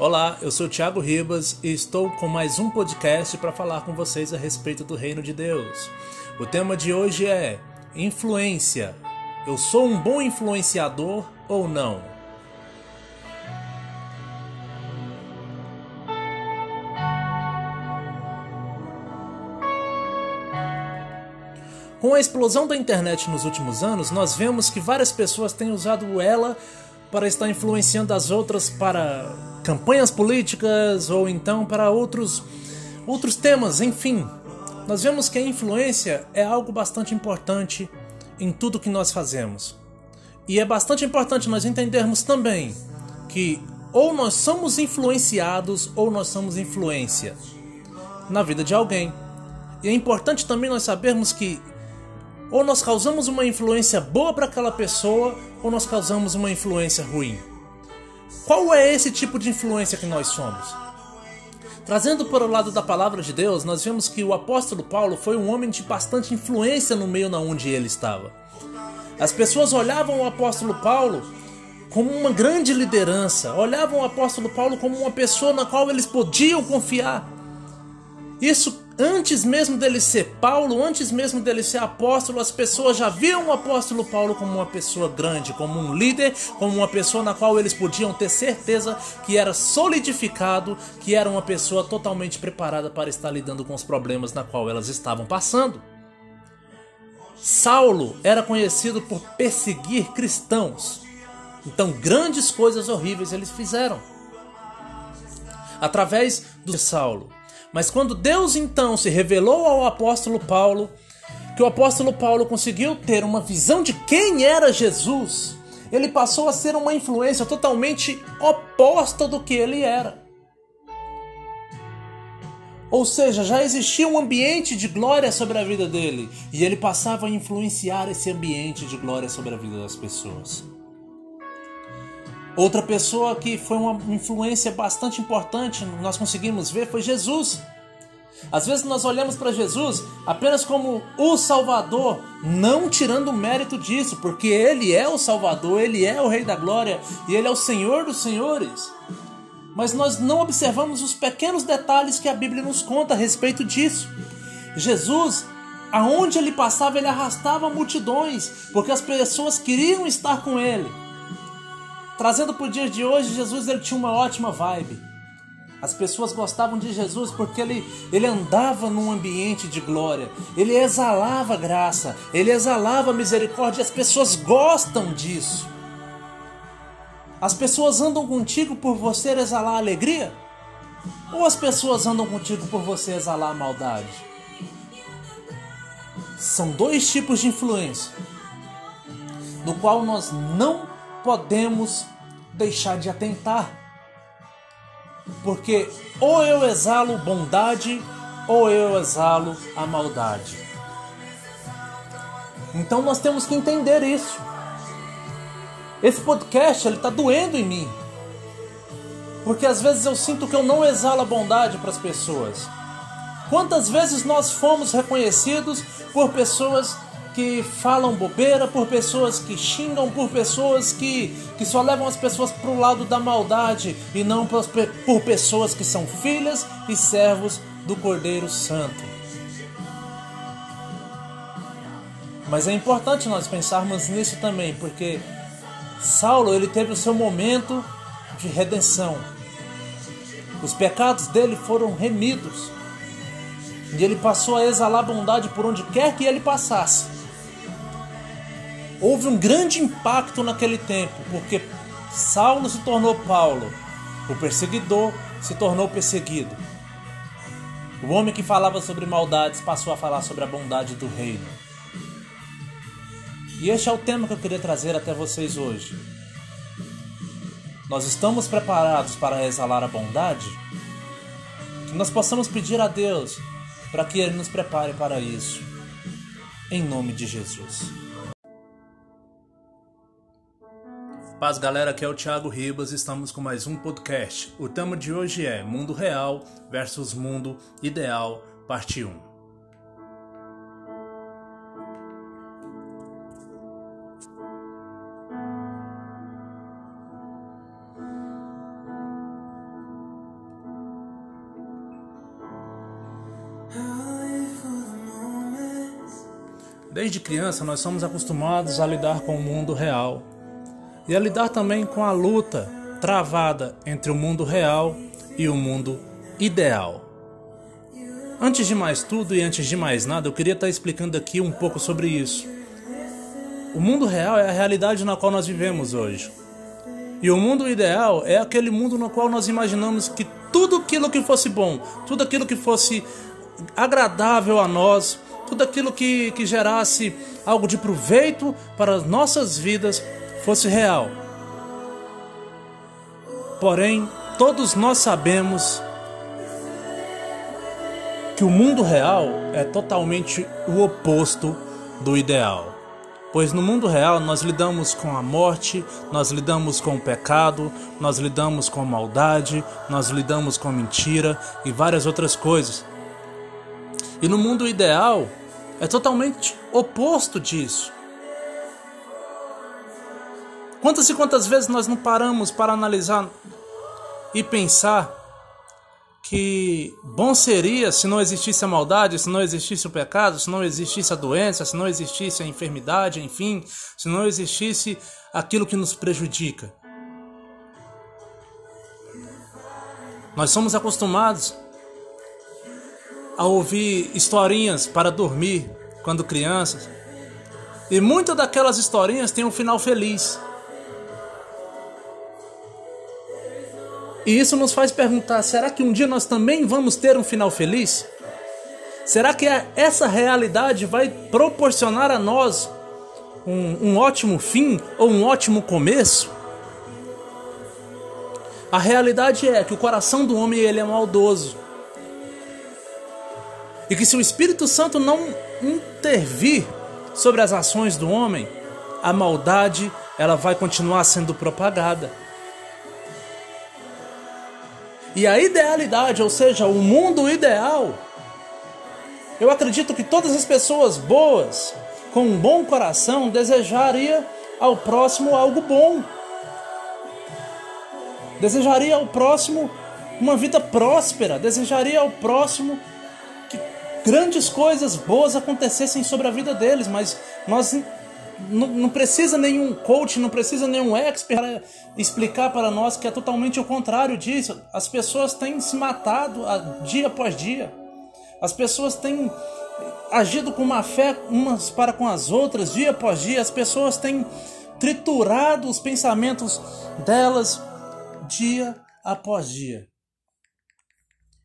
Olá, eu sou Thiago Ribas e estou com mais um podcast para falar com vocês a respeito do Reino de Deus. O tema de hoje é influência. Eu sou um bom influenciador ou não? Com a explosão da internet nos últimos anos, nós vemos que várias pessoas têm usado ela para estar influenciando as outras para campanhas políticas ou então para outros outros temas, enfim. Nós vemos que a influência é algo bastante importante em tudo que nós fazemos. E é bastante importante nós entendermos também que ou nós somos influenciados ou nós somos influência na vida de alguém. E é importante também nós sabermos que ou nós causamos uma influência boa para aquela pessoa, ou nós causamos uma influência ruim. Qual é esse tipo de influência que nós somos? Trazendo para o lado da palavra de Deus, nós vemos que o apóstolo Paulo foi um homem de bastante influência no meio na onde ele estava. As pessoas olhavam o apóstolo Paulo como uma grande liderança, olhavam o apóstolo Paulo como uma pessoa na qual eles podiam confiar. Isso antes mesmo dele ser Paulo, antes mesmo dele ser apóstolo, as pessoas já viam o apóstolo Paulo como uma pessoa grande, como um líder, como uma pessoa na qual eles podiam ter certeza que era solidificado, que era uma pessoa totalmente preparada para estar lidando com os problemas na qual elas estavam passando. Saulo era conhecido por perseguir cristãos. Então, grandes coisas horríveis eles fizeram. Através do Saulo, mas quando Deus então se revelou ao apóstolo Paulo, que o apóstolo Paulo conseguiu ter uma visão de quem era Jesus, ele passou a ser uma influência totalmente oposta do que ele era. Ou seja, já existia um ambiente de glória sobre a vida dele, e ele passava a influenciar esse ambiente de glória sobre a vida das pessoas. Outra pessoa que foi uma influência bastante importante, nós conseguimos ver, foi Jesus. Às vezes nós olhamos para Jesus apenas como o Salvador, não tirando o mérito disso, porque Ele é o Salvador, Ele é o Rei da Glória e Ele é o Senhor dos Senhores. Mas nós não observamos os pequenos detalhes que a Bíblia nos conta a respeito disso. Jesus, aonde ele passava, ele arrastava multidões, porque as pessoas queriam estar com ele. Trazendo para o dia de hoje, Jesus ele tinha uma ótima vibe. As pessoas gostavam de Jesus porque ele, ele andava num ambiente de glória, ele exalava graça, ele exalava misericórdia, as pessoas gostam disso. As pessoas andam contigo por você exalar alegria? Ou as pessoas andam contigo por você exalar maldade? São dois tipos de influência, no qual nós não podemos deixar de atentar. Porque ou eu exalo bondade ou eu exalo a maldade. Então nós temos que entender isso. Esse podcast ele está doendo em mim. Porque às vezes eu sinto que eu não exalo a bondade para as pessoas. Quantas vezes nós fomos reconhecidos por pessoas que falam bobeira, por pessoas que xingam, por pessoas que, que só levam as pessoas para o lado da maldade e não por, por pessoas que são filhas e servos do Cordeiro Santo. Mas é importante nós pensarmos nisso também, porque Saulo ele teve o seu momento de redenção. Os pecados dele foram remidos. E ele passou a exalar bondade por onde quer que ele passasse houve um grande impacto naquele tempo, porque Saulo se tornou Paulo, o perseguidor se tornou perseguido. O homem que falava sobre maldades passou a falar sobre a bondade do reino. E este é o tema que eu queria trazer até vocês hoje. Nós estamos preparados para exalar a bondade? Que nós possamos pedir a Deus para que Ele nos prepare para isso. Em nome de Jesus. Paz galera, aqui é o Thiago Ribas, estamos com mais um podcast. O tema de hoje é Mundo Real versus Mundo Ideal, parte 1. Desde criança, nós somos acostumados a lidar com o mundo real, e a lidar também com a luta travada entre o mundo real e o mundo ideal. Antes de mais tudo e antes de mais nada, eu queria estar explicando aqui um pouco sobre isso. O mundo real é a realidade na qual nós vivemos hoje. E o mundo ideal é aquele mundo no qual nós imaginamos que tudo aquilo que fosse bom, tudo aquilo que fosse agradável a nós, tudo aquilo que, que gerasse algo de proveito para as nossas vidas fosse real. Porém, todos nós sabemos que o mundo real é totalmente o oposto do ideal. Pois no mundo real nós lidamos com a morte, nós lidamos com o pecado, nós lidamos com maldade, nós lidamos com mentira e várias outras coisas. E no mundo ideal é totalmente oposto disso. Quantas e quantas vezes nós não paramos para analisar e pensar que bom seria se não existisse a maldade, se não existisse o pecado, se não existisse a doença, se não existisse a enfermidade, enfim, se não existisse aquilo que nos prejudica. Nós somos acostumados a ouvir historinhas para dormir quando crianças, e muitas daquelas historinhas têm um final feliz. E isso nos faz perguntar: será que um dia nós também vamos ter um final feliz? Será que essa realidade vai proporcionar a nós um, um ótimo fim ou um ótimo começo? A realidade é que o coração do homem ele é maldoso. E que se o Espírito Santo não intervir sobre as ações do homem, a maldade ela vai continuar sendo propagada. E a idealidade, ou seja, o mundo ideal, eu acredito que todas as pessoas boas, com um bom coração, desejaria ao próximo algo bom. Desejaria ao próximo uma vida próspera, desejaria ao próximo que grandes coisas boas acontecessem sobre a vida deles, mas nós não, precisa nenhum coach, não precisa nenhum expert para explicar para nós que é totalmente o contrário disso. As pessoas têm se matado dia após dia. As pessoas têm agido com má fé umas para com as outras dia após dia. As pessoas têm triturado os pensamentos delas dia após dia.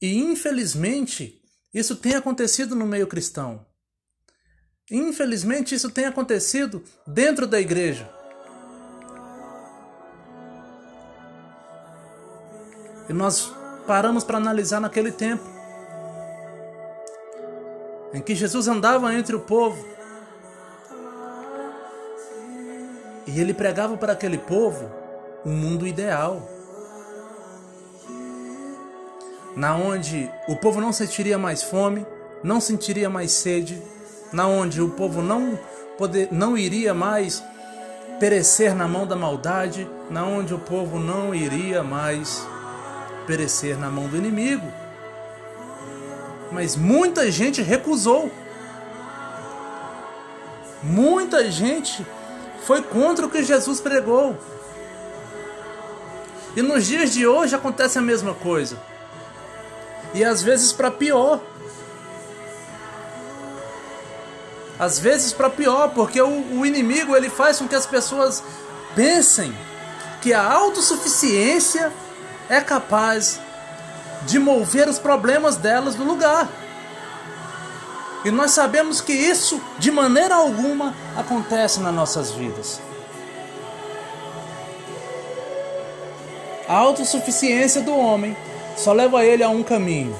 E infelizmente, isso tem acontecido no meio cristão. Infelizmente, isso tem acontecido dentro da igreja. E nós paramos para analisar naquele tempo em que Jesus andava entre o povo e ele pregava para aquele povo um mundo ideal, na onde o povo não sentiria mais fome, não sentiria mais sede, na onde o povo não poder, não iria mais perecer na mão da maldade, na onde o povo não iria mais perecer na mão do inimigo. Mas muita gente recusou. Muita gente foi contra o que Jesus pregou. E nos dias de hoje acontece a mesma coisa. E às vezes para pior. Às vezes para pior, porque o, o inimigo ele faz com que as pessoas pensem que a autossuficiência é capaz de mover os problemas delas do lugar. E nós sabemos que isso de maneira alguma acontece nas nossas vidas. A autossuficiência do homem só leva ele a um caminho: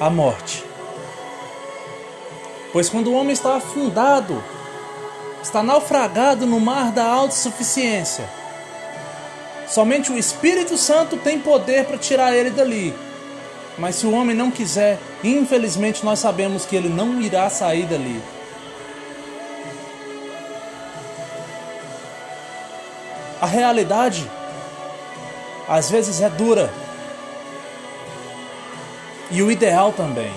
a morte. Pois quando o homem está afundado, está naufragado no mar da autossuficiência, somente o Espírito Santo tem poder para tirar ele dali. Mas se o homem não quiser, infelizmente nós sabemos que ele não irá sair dali. A realidade às vezes é dura. E o ideal também.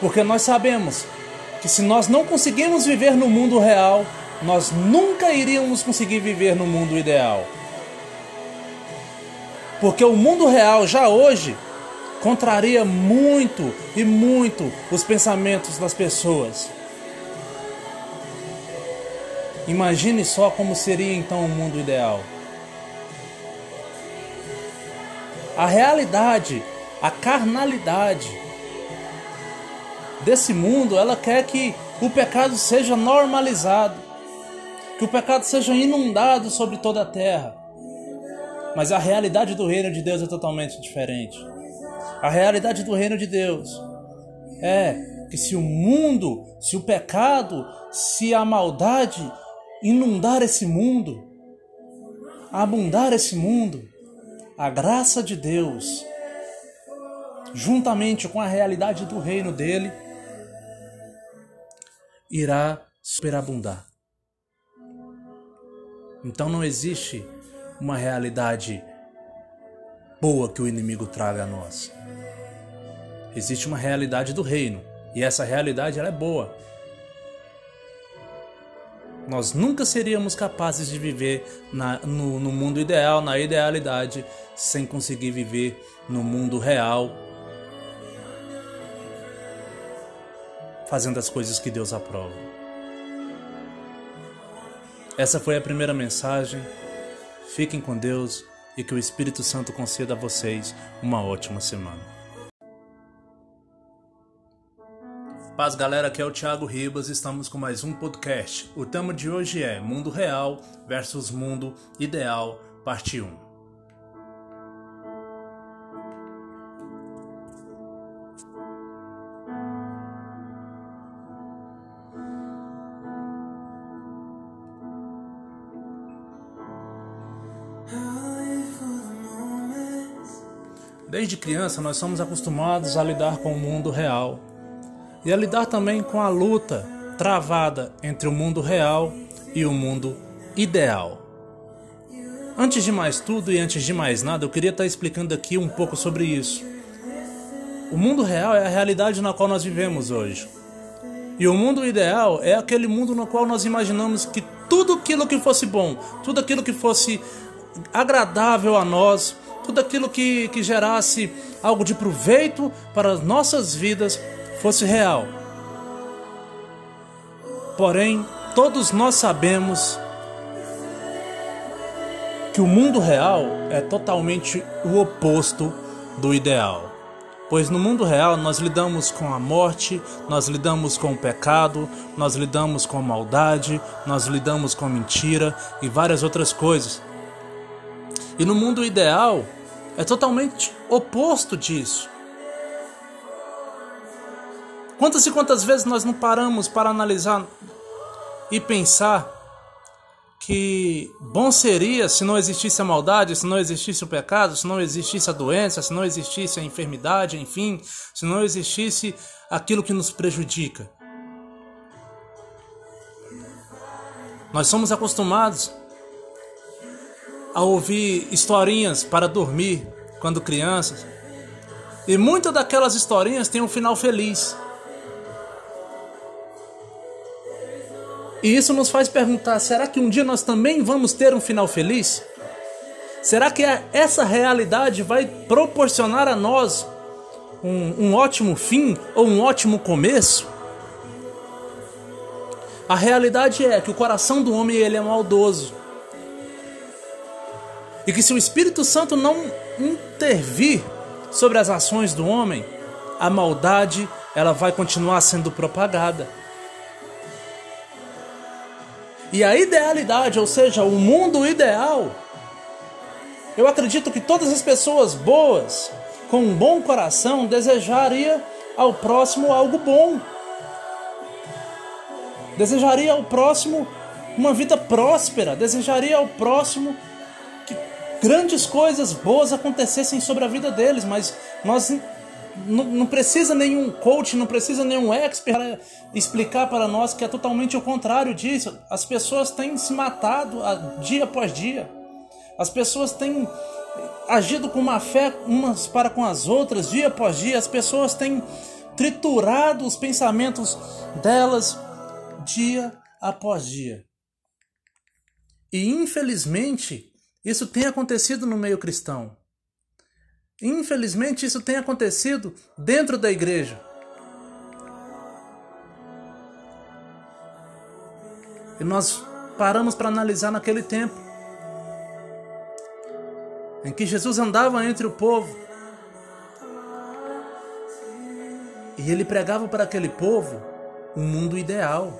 Porque nós sabemos que se nós não conseguimos viver no mundo real, nós nunca iríamos conseguir viver no mundo ideal. Porque o mundo real já hoje contraria muito e muito os pensamentos das pessoas. Imagine só como seria então o mundo ideal. A realidade, a carnalidade desse mundo, ela quer que o pecado seja normalizado, que o pecado seja inundado sobre toda a terra. Mas a realidade do reino de Deus é totalmente diferente. A realidade do reino de Deus é que se o mundo, se o pecado, se a maldade inundar esse mundo, abundar esse mundo, a graça de Deus, juntamente com a realidade do reino dele, irá superabundar. Então não existe uma realidade boa que o inimigo traga a nós. Existe uma realidade do reino, e essa realidade ela é boa. Nós nunca seríamos capazes de viver na, no, no mundo ideal, na idealidade, sem conseguir viver no mundo real, fazendo as coisas que Deus aprova. Essa foi a primeira mensagem. Fiquem com Deus e que o Espírito Santo conceda a vocês uma ótima semana. Paz, galera, aqui é o Thiago Ribas, estamos com mais um podcast. O tema de hoje é Mundo Real versus Mundo Ideal, parte 1. Desde criança, nós somos acostumados a lidar com o mundo real e a lidar também com a luta travada entre o mundo real e o mundo ideal. Antes de mais tudo e antes de mais nada, eu queria estar explicando aqui um pouco sobre isso. O mundo real é a realidade na qual nós vivemos hoje. E o mundo ideal é aquele mundo no qual nós imaginamos que tudo aquilo que fosse bom, tudo aquilo que fosse agradável a nós, tudo aquilo que, que gerasse algo de proveito para as nossas vidas fosse real. Porém, todos nós sabemos que o mundo real é totalmente o oposto do ideal. Pois no mundo real nós lidamos com a morte, nós lidamos com o pecado, nós lidamos com maldade, nós lidamos com mentira e várias outras coisas. E no mundo ideal é totalmente oposto disso. Quantas e quantas vezes nós não paramos para analisar e pensar que bom seria se não existisse a maldade, se não existisse o pecado, se não existisse a doença, se não existisse a enfermidade, enfim, se não existisse aquilo que nos prejudica. Nós somos acostumados a ouvir historinhas para dormir quando crianças, e muitas daquelas historinhas têm um final feliz. E isso nos faz perguntar: será que um dia nós também vamos ter um final feliz? Será que essa realidade vai proporcionar a nós um, um ótimo fim ou um ótimo começo? A realidade é que o coração do homem ele é maldoso. E que se o Espírito Santo não intervir sobre as ações do homem, a maldade ela vai continuar sendo propagada. E a idealidade, ou seja, o mundo ideal, eu acredito que todas as pessoas boas, com um bom coração, desejaria ao próximo algo bom. Desejaria ao próximo uma vida próspera, desejaria ao próximo grandes coisas boas acontecessem sobre a vida deles, mas nós não, precisa nenhum coach, não precisa nenhum expert para explicar para nós que é totalmente o contrário disso. As pessoas têm se matado dia após dia. As pessoas têm agido com má fé umas para com as outras, dia após dia. As pessoas têm triturado os pensamentos delas dia após dia. E infelizmente, isso tem acontecido no meio cristão. Infelizmente, isso tem acontecido dentro da igreja. E nós paramos para analisar naquele tempo em que Jesus andava entre o povo e ele pregava para aquele povo um mundo ideal,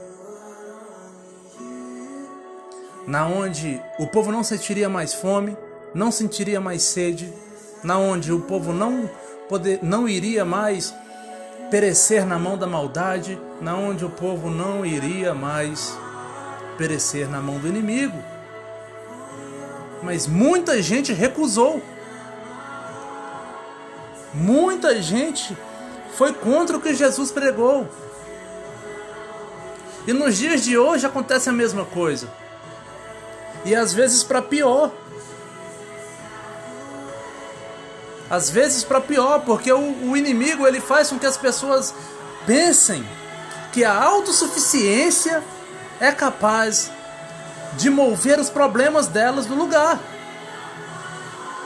na onde o povo não sentiria mais fome, não sentiria mais sede, na onde o povo não poder, não iria mais perecer na mão da maldade, na onde o povo não iria mais perecer na mão do inimigo. Mas muita gente recusou. Muita gente foi contra o que Jesus pregou. E nos dias de hoje acontece a mesma coisa. E às vezes para pior. Às vezes para pior, porque o, o inimigo ele faz com que as pessoas pensem que a autossuficiência é capaz de mover os problemas delas do lugar.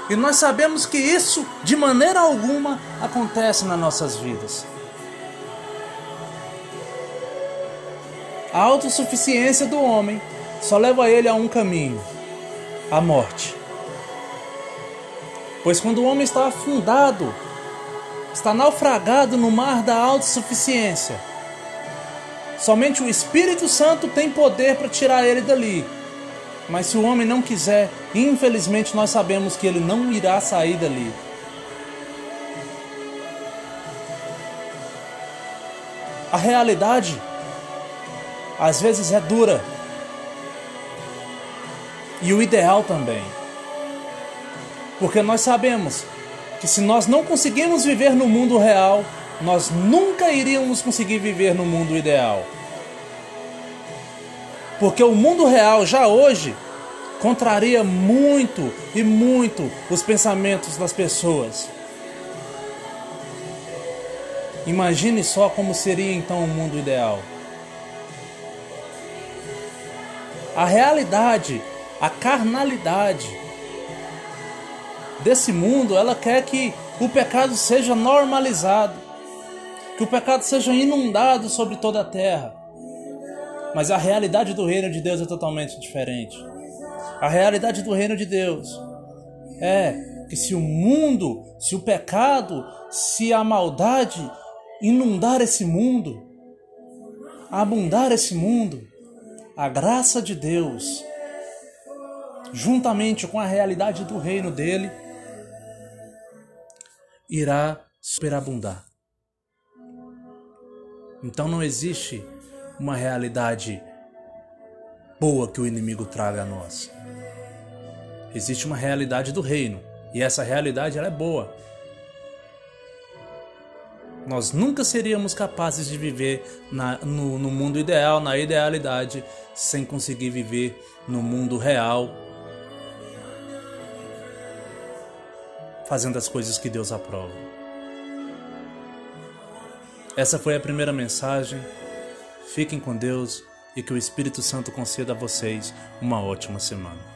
E nós sabemos que isso, de maneira alguma, acontece nas nossas vidas. A autossuficiência do homem só leva ele a um caminho: a morte. Pois quando o homem está afundado, está naufragado no mar da autossuficiência, Somente o Espírito Santo tem poder para tirar ele dali. Mas se o homem não quiser, infelizmente nós sabemos que ele não irá sair dali. A realidade às vezes é dura. E o ideal também. Porque nós sabemos que se nós não conseguimos viver no mundo real, nós nunca iríamos conseguir viver no mundo ideal. Porque o mundo real já hoje contraria muito e muito os pensamentos das pessoas. Imagine só como seria então o mundo ideal. A realidade, a carnalidade desse mundo, ela quer que o pecado seja normalizado que o pecado seja inundado sobre toda a terra. Mas a realidade do reino de Deus é totalmente diferente. A realidade do reino de Deus é que se o mundo, se o pecado, se a maldade inundar esse mundo, abundar esse mundo, a graça de Deus, juntamente com a realidade do reino dele, irá superabundar. Então não existe uma realidade boa que o inimigo traga a nós. Existe uma realidade do reino e essa realidade ela é boa. Nós nunca seríamos capazes de viver na, no, no mundo ideal, na idealidade, sem conseguir viver no mundo real, fazendo as coisas que Deus aprova. Essa foi a primeira mensagem. Fiquem com Deus e que o Espírito Santo conceda a vocês uma ótima semana.